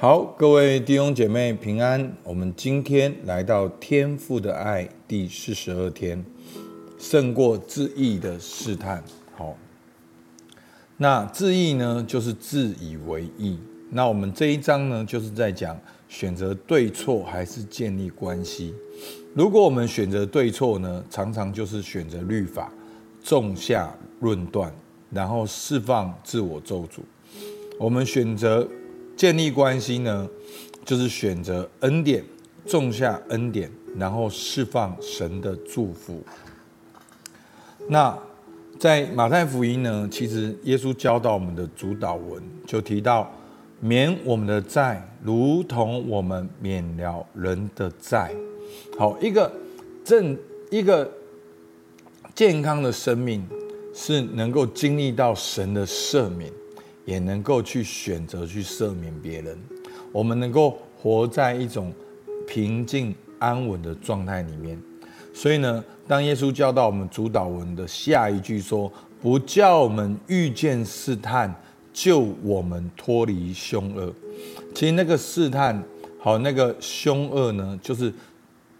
好，各位弟兄姐妹平安。我们今天来到天父的爱第四十二天，胜过自义的试探。好，那自义呢，就是自以为义。那我们这一章呢，就是在讲选择对错还是建立关系。如果我们选择对错呢，常常就是选择律法，种下论断，然后释放自我咒诅。我们选择。建立关系呢，就是选择恩典，种下恩典，然后释放神的祝福。那在马太福音呢，其实耶稣教导我们的主祷文就提到，免我们的债，如同我们免了人的债。好，一个正一个健康的生命是能够经历到神的赦免。也能够去选择去赦免别人，我们能够活在一种平静安稳的状态里面。所以呢，当耶稣教导我们主祷文的下一句说：“不叫我们遇见试探，救我们脱离凶恶。”其实那个试探，好，那个凶恶呢，就是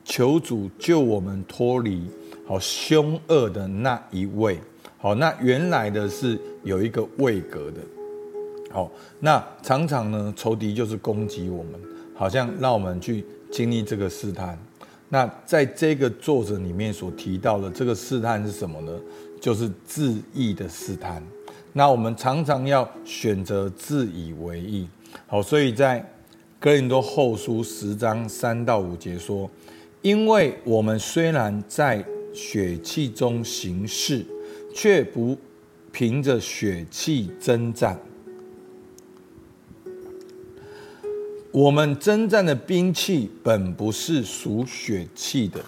求主救我们脱离好凶恶的那一位。好，那原来的是有一个位格的。好，那常常呢，仇敌就是攻击我们，好像让我们去经历这个试探。那在这个作者里面所提到的这个试探是什么呢？就是自义的试探。那我们常常要选择自以为义。好，所以在哥林多后书十章三到五节说：“因为我们虽然在血气中行事，却不凭着血气争战。”我们征战的兵器本不是属血气的，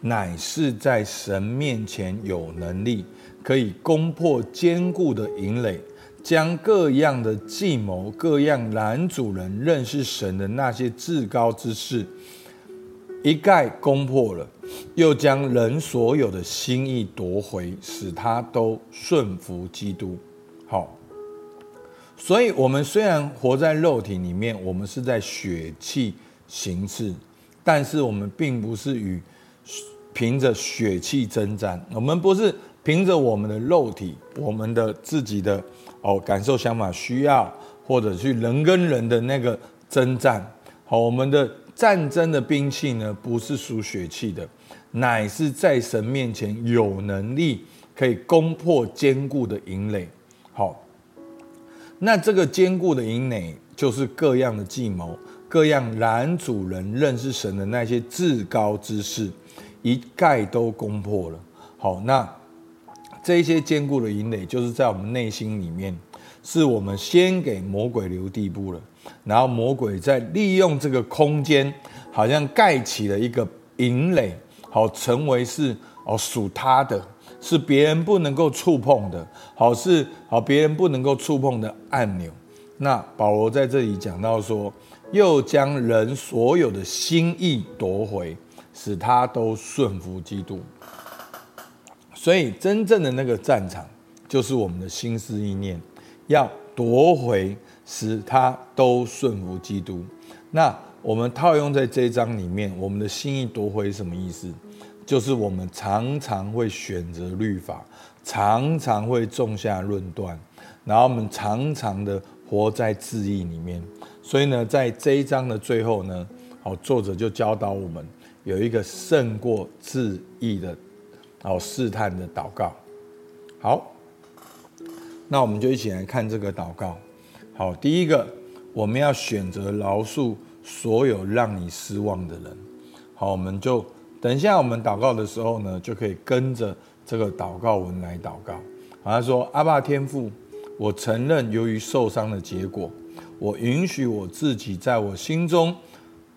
乃是在神面前有能力，可以攻破坚固的营垒，将各样的计谋、各样拦阻人认识神的那些至高之事，一概攻破了，又将人所有的心意夺回，使他都顺服基督。好。所以，我们虽然活在肉体里面，我们是在血气行事，但是我们并不是与凭着血气征战。我们不是凭着我们的肉体、我们的自己的哦感受、想法、需要，或者去人跟人的那个征战。好，我们的战争的兵器呢，不是属血气的，乃是在神面前有能力可以攻破坚固的营垒。那这个坚固的营垒，就是各样的计谋，各样拦阻人认识神的那些至高之事，一概都攻破了。好，那这些坚固的营垒，就是在我们内心里面，是我们先给魔鬼留地步了，然后魔鬼再利用这个空间，好像盖起了一个营垒，好，成为是哦属他的。是别人不能够触碰的，好，是好别人不能够触碰的按钮。那保罗在这里讲到说，又将人所有的心意夺回，使他都顺服基督。所以真正的那个战场，就是我们的心思意念，要夺回，使他都顺服基督。那我们套用在这一章里面，我们的心意夺回什么意思？就是我们常常会选择律法，常常会种下论断，然后我们常常的活在自义里面。所以呢，在这一章的最后呢，好，作者就教导我们有一个胜过自义的，好试探的祷告。好，那我们就一起来看这个祷告。好，第一个，我们要选择饶恕所有让你失望的人。好，我们就。等一下，我们祷告的时候呢，就可以跟着这个祷告文来祷告。好，他说：“阿爸天父，我承认由于受伤的结果，我允许我自己在我心中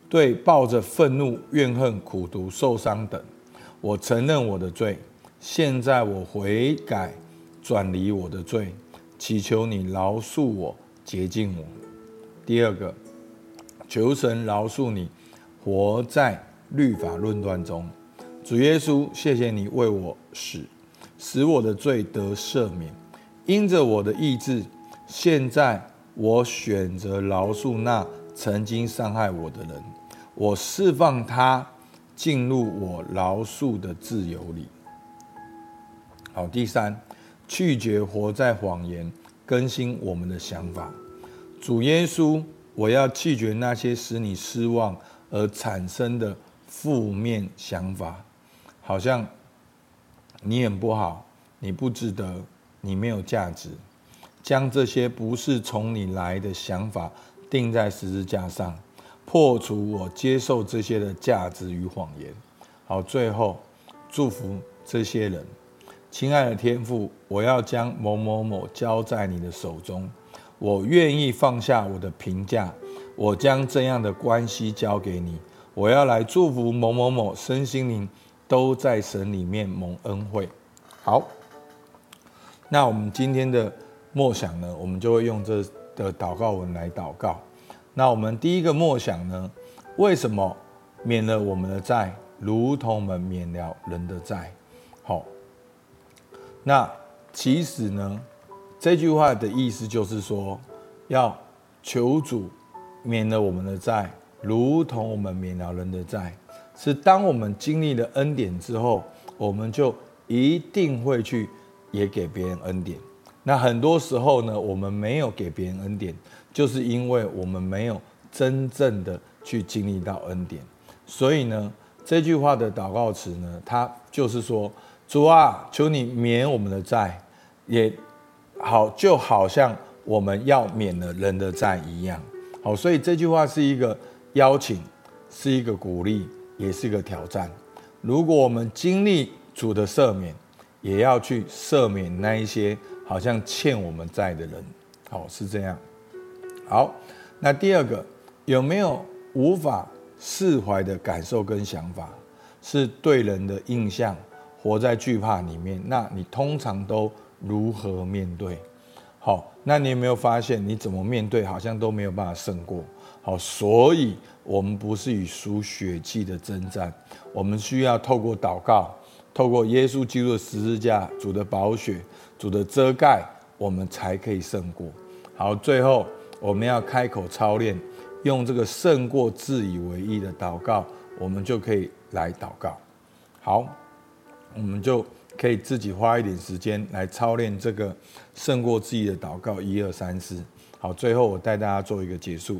对抱着愤怒、怨恨、苦毒、受伤等。我承认我的罪，现在我悔改，转离我的罪，祈求你饶恕我，洁净我。第二个，求神饶恕你，活在。”律法论断中，主耶稣，谢谢你为我死，使我的罪得赦免。因着我的意志，现在我选择饶恕那曾经伤害我的人，我释放他进入我饶恕的自由里。好，第三，拒绝活在谎言，更新我们的想法。主耶稣，我要拒绝那些使你失望而产生的负面想法，好像你很不好，你不值得，你没有价值。将这些不是从你来的想法钉在十字架上，破除我接受这些的价值与谎言。好，最后祝福这些人。亲爱的天父，我要将某某某交在你的手中，我愿意放下我的评价，我将这样的关系交给你。我要来祝福某某某身心灵都在神里面蒙恩惠。好，那我们今天的默想呢，我们就会用这的祷告文来祷告。那我们第一个默想呢，为什么免了我们的债，如同我们免了人的债？好。那其实呢，这句话的意思就是说，要求主免了我们的债，如同我们免了人的债。是当我们经历了恩典之后，我们就一定会去也给别人恩典。那很多时候呢，我们没有给别人恩典，就是因为我们没有真正的去经历到恩典。所以呢，这句话的祷告词呢，它就是说。主啊，求你免我们的债，也好，就好像我们要免了人的债一样。好，所以这句话是一个邀请，是一个鼓励，也是一个挑战。如果我们经历主的赦免，也要去赦免那一些好像欠我们债的人。好，是这样。好，那第二个，有没有无法释怀的感受跟想法？是对人的印象。活在惧怕里面，那你通常都如何面对？好，那你有没有发现，你怎么面对，好像都没有办法胜过？好，所以我们不是与输血气的争战，我们需要透过祷告，透过耶稣基督的十字架、主的宝血、主的遮盖，我们才可以胜过。好，最后我们要开口操练，用这个胜过自以为义的祷告，我们就可以来祷告。好。我们就可以自己花一点时间来操练这个胜过自己的祷告，一二三四。好，最后我带大家做一个结束。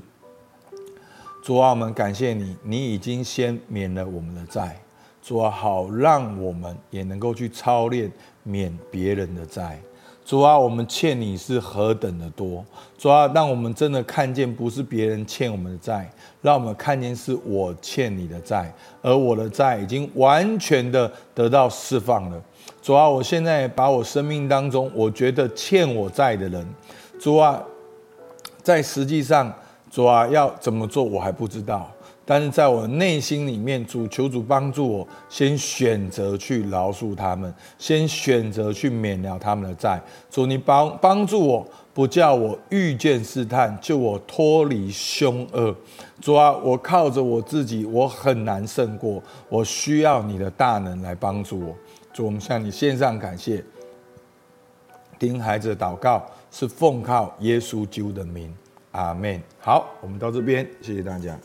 主啊，我们感谢你，你已经先免了我们的债。主啊，好让我们也能够去操练免别人的债。主啊，我们欠你是何等的多！主啊，让我们真的看见，不是别人欠我们的债，让我们看见是我欠你的债，而我的债已经完全的得到释放了。主啊，我现在把我生命当中我觉得欠我债的人，主啊，在实际上，主啊，要怎么做我还不知道。但是在我内心里面，主求主帮助我，先选择去饶恕他们，先选择去免了他们的债。主，你帮帮助我，不叫我遇见试探，救我脱离凶恶。主啊，我靠着我自己，我很难胜过，我需要你的大能来帮助我。主，我们向你献上感谢，听孩子祷告是奉靠耶稣救的名，阿门。好，我们到这边，谢谢大家。